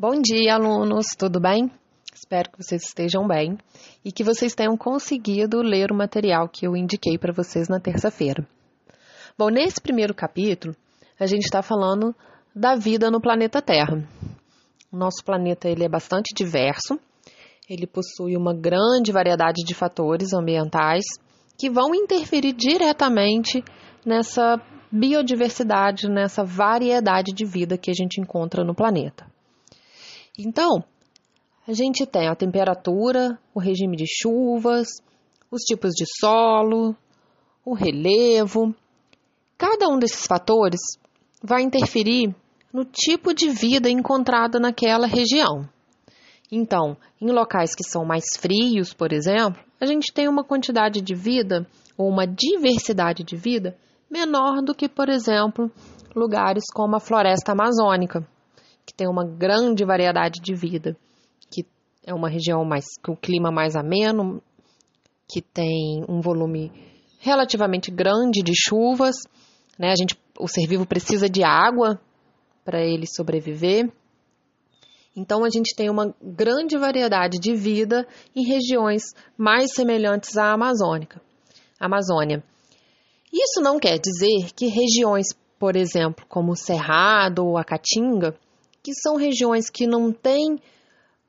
Bom dia, alunos, tudo bem? Espero que vocês estejam bem e que vocês tenham conseguido ler o material que eu indiquei para vocês na terça-feira. Bom, nesse primeiro capítulo, a gente está falando da vida no planeta Terra. O nosso planeta ele é bastante diverso, ele possui uma grande variedade de fatores ambientais que vão interferir diretamente nessa biodiversidade, nessa variedade de vida que a gente encontra no planeta. Então, a gente tem a temperatura, o regime de chuvas, os tipos de solo, o relevo. Cada um desses fatores vai interferir no tipo de vida encontrada naquela região. Então, em locais que são mais frios, por exemplo, a gente tem uma quantidade de vida ou uma diversidade de vida menor do que, por exemplo, lugares como a floresta amazônica, que tem uma grande variedade de vida, que é uma região mais com o clima mais ameno, que tem um volume relativamente grande de chuvas, né? A gente, o ser vivo precisa de água para ele sobreviver. Então a gente tem uma grande variedade de vida em regiões mais semelhantes à amazônica. Amazônia. Isso não quer dizer que regiões, por exemplo, como o Cerrado ou a Caatinga, que são regiões que não têm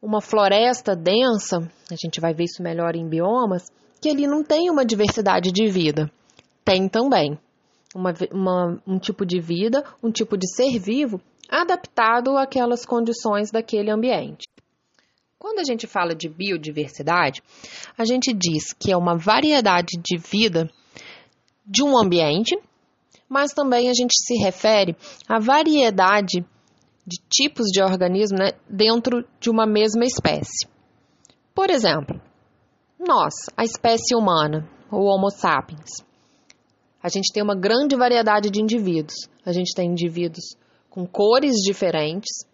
uma floresta densa, a gente vai ver isso melhor em biomas, que ali não tem uma diversidade de vida. Tem também uma, uma, um tipo de vida, um tipo de ser vivo adaptado àquelas condições daquele ambiente. Quando a gente fala de biodiversidade, a gente diz que é uma variedade de vida de um ambiente, mas também a gente se refere à variedade de tipos de organismo né, dentro de uma mesma espécie. Por exemplo, nós, a espécie humana, o Homo sapiens, a gente tem uma grande variedade de indivíduos. A gente tem indivíduos com cores diferentes: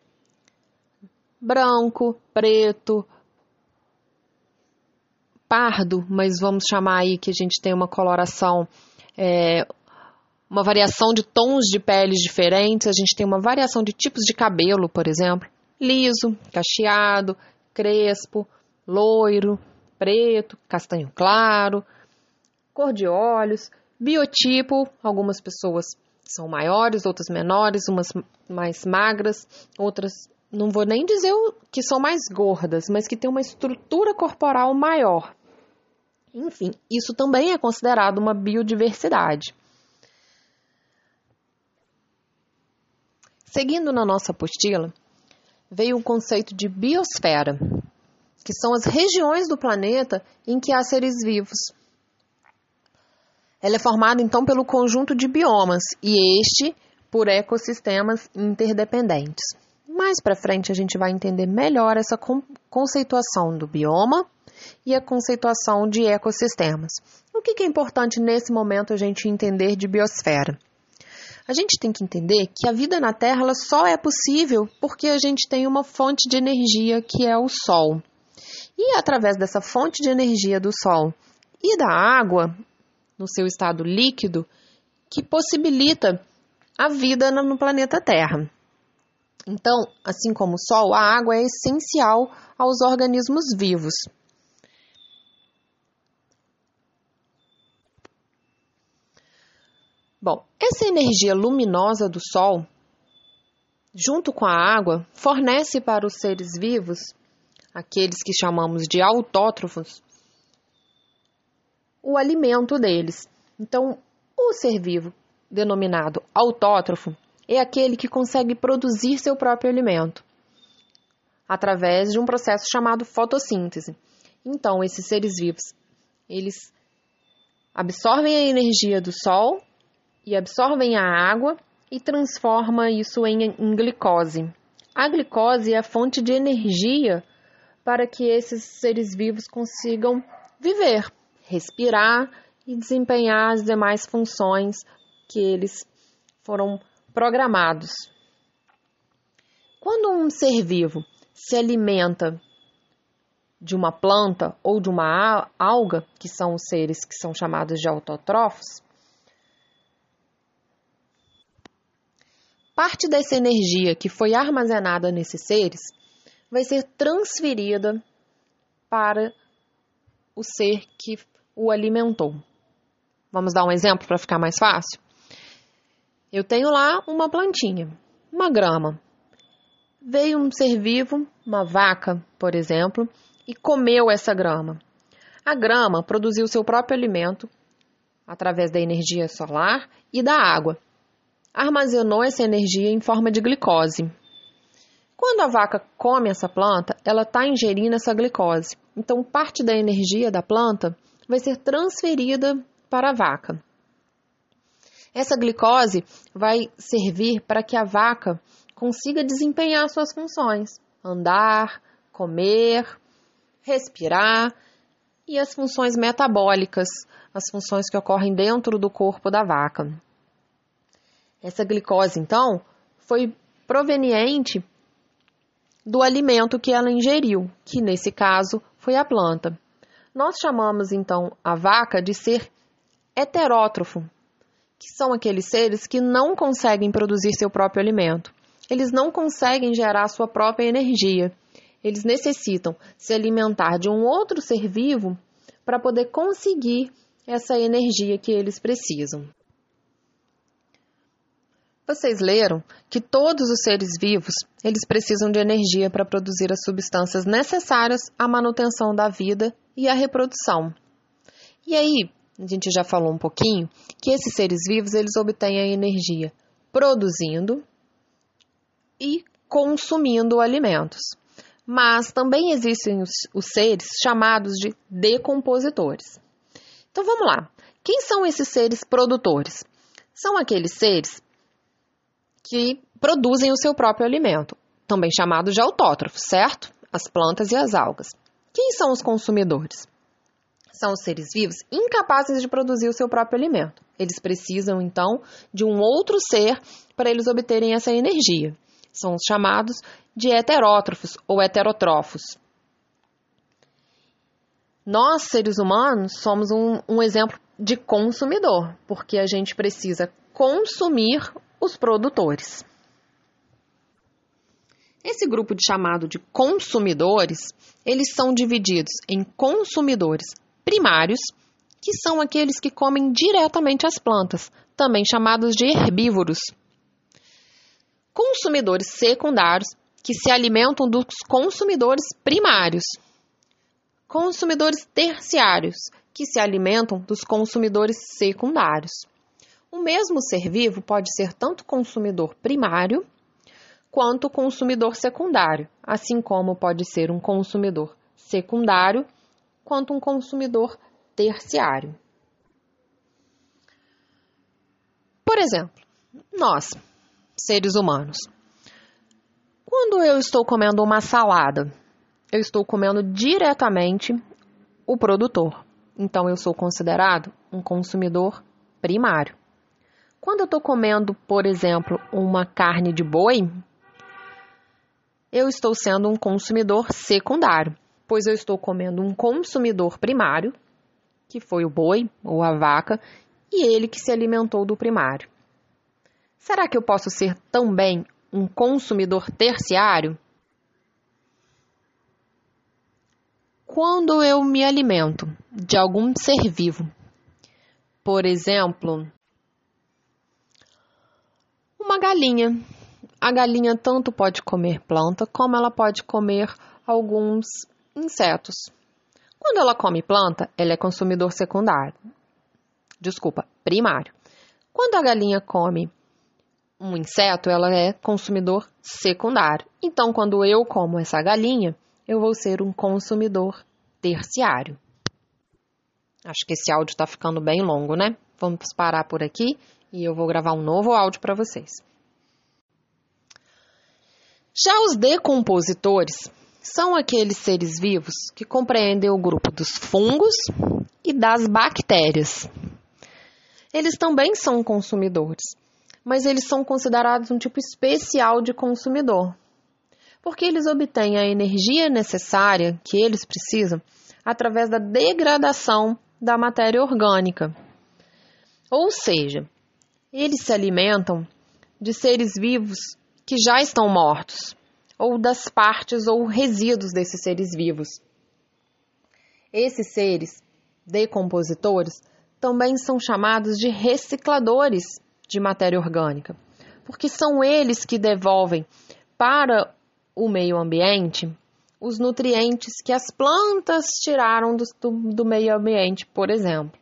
branco, preto, pardo, mas vamos chamar aí que a gente tem uma coloração, é, uma variação de tons de peles diferentes. A gente tem uma variação de tipos de cabelo, por exemplo: liso, cacheado, crespo, loiro, preto, castanho claro, cor de olhos, biotipo, algumas pessoas são maiores, outras menores, umas mais magras, outras não vou nem dizer que são mais gordas, mas que têm uma estrutura corporal maior. Enfim, isso também é considerado uma biodiversidade. Seguindo na nossa apostila, veio o conceito de biosfera, que são as regiões do planeta em que há seres vivos. Ela é formada então pelo conjunto de biomas e este por ecossistemas interdependentes. Mais para frente a gente vai entender melhor essa conceituação do bioma e a conceituação de ecossistemas. O que é importante nesse momento a gente entender de biosfera? A gente tem que entender que a vida na Terra ela só é possível porque a gente tem uma fonte de energia que é o Sol. E através dessa fonte de energia do Sol e da água, no seu estado líquido que possibilita a vida no planeta Terra. Então, assim como o Sol, a água é essencial aos organismos vivos. Bom, essa energia luminosa do Sol, junto com a água, fornece para os seres vivos, aqueles que chamamos de autótrofos, o alimento deles. Então, o ser vivo, denominado autótrofo, é aquele que consegue produzir seu próprio alimento através de um processo chamado fotossíntese. Então, esses seres vivos, eles absorvem a energia do sol e absorvem a água e transforma isso em, em glicose. A glicose é a fonte de energia para que esses seres vivos consigam viver respirar e desempenhar as demais funções que eles foram programados. Quando um ser vivo se alimenta de uma planta ou de uma alga, que são os seres que são chamados de autótrofos, parte dessa energia que foi armazenada nesses seres vai ser transferida para o ser que o alimentou. Vamos dar um exemplo para ficar mais fácil? Eu tenho lá uma plantinha, uma grama. Veio um ser vivo, uma vaca, por exemplo, e comeu essa grama. A grama produziu seu próprio alimento através da energia solar e da água. Armazenou essa energia em forma de glicose. Quando a vaca come essa planta, ela está ingerindo essa glicose. Então, parte da energia da planta vai ser transferida para a vaca. Essa glicose vai servir para que a vaca consiga desempenhar suas funções: andar, comer, respirar e as funções metabólicas, as funções que ocorrem dentro do corpo da vaca. Essa glicose, então, foi proveniente do alimento que ela ingeriu, que nesse caso foi a planta. Nós chamamos então a vaca de ser heterótrofo, que são aqueles seres que não conseguem produzir seu próprio alimento. Eles não conseguem gerar sua própria energia. Eles necessitam se alimentar de um outro ser vivo para poder conseguir essa energia que eles precisam. Vocês leram que todos os seres vivos, eles precisam de energia para produzir as substâncias necessárias à manutenção da vida e à reprodução. E aí, a gente já falou um pouquinho que esses seres vivos eles obtêm a energia produzindo e consumindo alimentos. Mas também existem os, os seres chamados de decompositores. Então vamos lá. Quem são esses seres produtores? São aqueles seres que produzem o seu próprio alimento, também chamados de autótrofos, certo? As plantas e as algas. Quem são os consumidores? são os seres vivos incapazes de produzir o seu próprio alimento. Eles precisam, então, de um outro ser para eles obterem essa energia. São os chamados de heterótrofos ou heterotrófos. Nós, seres humanos, somos um, um exemplo de consumidor, porque a gente precisa consumir os produtores. Esse grupo de chamado de consumidores, eles são divididos em consumidores primários, que são aqueles que comem diretamente as plantas, também chamados de herbívoros. Consumidores secundários, que se alimentam dos consumidores primários. Consumidores terciários, que se alimentam dos consumidores secundários. O mesmo ser vivo pode ser tanto consumidor primário quanto consumidor secundário, assim como pode ser um consumidor secundário quanto um consumidor terciário. Por exemplo, nós, seres humanos, quando eu estou comendo uma salada, eu estou comendo diretamente o produtor. Então, eu sou considerado um consumidor primário. Quando eu estou comendo, por exemplo, uma carne de boi, eu estou sendo um consumidor secundário pois eu estou comendo um consumidor primário, que foi o boi ou a vaca, e ele que se alimentou do primário. Será que eu posso ser também um consumidor terciário? Quando eu me alimento de algum ser vivo, por exemplo, galinha. A galinha tanto pode comer planta como ela pode comer alguns insetos. Quando ela come planta, ela é consumidor secundário. Desculpa, primário. Quando a galinha come um inseto, ela é consumidor secundário. Então, quando eu como essa galinha, eu vou ser um consumidor terciário. Acho que esse áudio está ficando bem longo, né? Vamos parar por aqui e eu vou gravar um novo áudio para vocês. Já os decompositores são aqueles seres vivos que compreendem o grupo dos fungos e das bactérias. Eles também são consumidores, mas eles são considerados um tipo especial de consumidor, porque eles obtêm a energia necessária que eles precisam através da degradação da matéria orgânica. Ou seja, eles se alimentam de seres vivos que já estão mortos ou das partes ou resíduos desses seres vivos. Esses seres decompositores também são chamados de recicladores de matéria orgânica, porque são eles que devolvem para o meio ambiente os nutrientes que as plantas tiraram do, do, meio ambiente, por exemplo.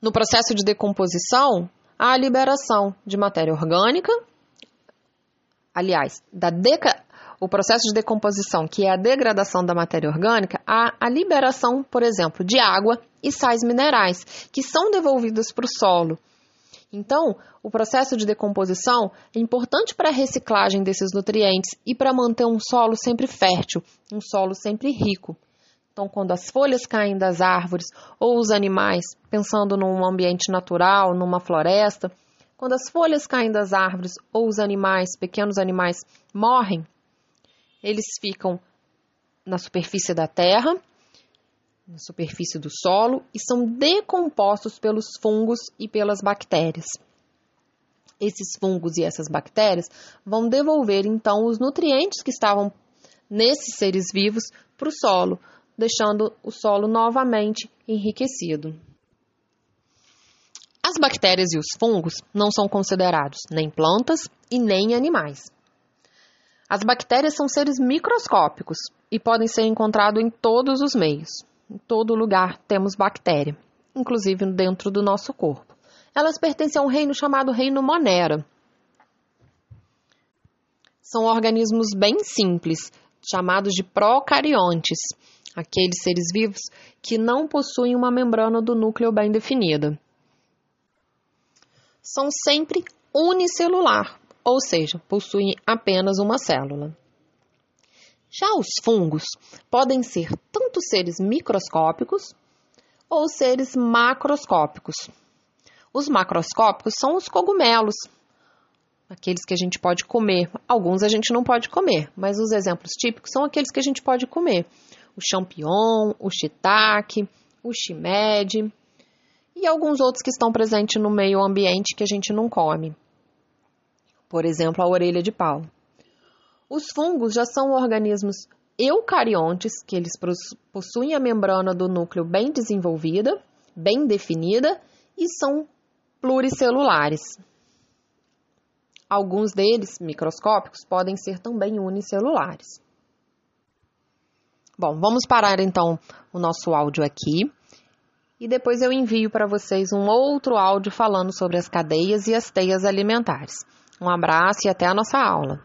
No processo de decomposição, a liberação de matéria orgânica, aliás, da deca, o processo de decomposição, que é a degradação da matéria orgânica, há a liberação, por exemplo, de água e sais minerais, que são devolvidos para o solo. Então, o processo de decomposição é importante para a reciclagem desses nutrientes e para manter um solo sempre fértil, um solo sempre rico. Então, quando as folhas caem das árvores ou os animais, pensando num ambiente natural, numa floresta, quando as folhas caem das árvores ou os animais, pequenos animais, morrem, eles ficam na superfície da terra, na superfície do solo e são decompostos pelos fungos e pelas bactérias. Esses fungos e essas bactérias vão devolver então os nutrientes que estavam nesses seres vivos para o solo, deixando o solo novamente enriquecido. As bactérias e os fungos não são considerados nem plantas e nem animais. As bactérias são seres microscópicos e podem ser encontrados em todos os meios. Em todo lugar temos bactéria, inclusive dentro do nosso corpo. Elas pertencem a um reino chamado Reino Monera. São organismos bem simples, chamados de procariontes, aqueles seres vivos que não possuem uma membrana do núcleo bem definida. São sempre unicelular, ou seja, possuem apenas uma célula. Já os fungos podem ser tanto seres microscópicos ou seres macroscópicos. Os macroscópicos são os cogumelos, aqueles que a gente pode comer. Alguns a gente não pode comer, mas os exemplos típicos são aqueles que a gente pode comer. O champignon, o shiitake, o shimeji e alguns outros que estão presentes no meio ambiente que a gente não come por exemplo, a orelha de pau. Os fungos já são organismos eucariontes, que eles possuem a membrana do núcleo bem desenvolvida, bem definida e são pluricelulares. Alguns deles, microscópicos, podem ser também unicelulares. Bom, vamos parar então o nosso áudio aqui e depois eu envio para vocês um outro áudio falando sobre as cadeias e as teias alimentares. Um abraço e até a nossa aula.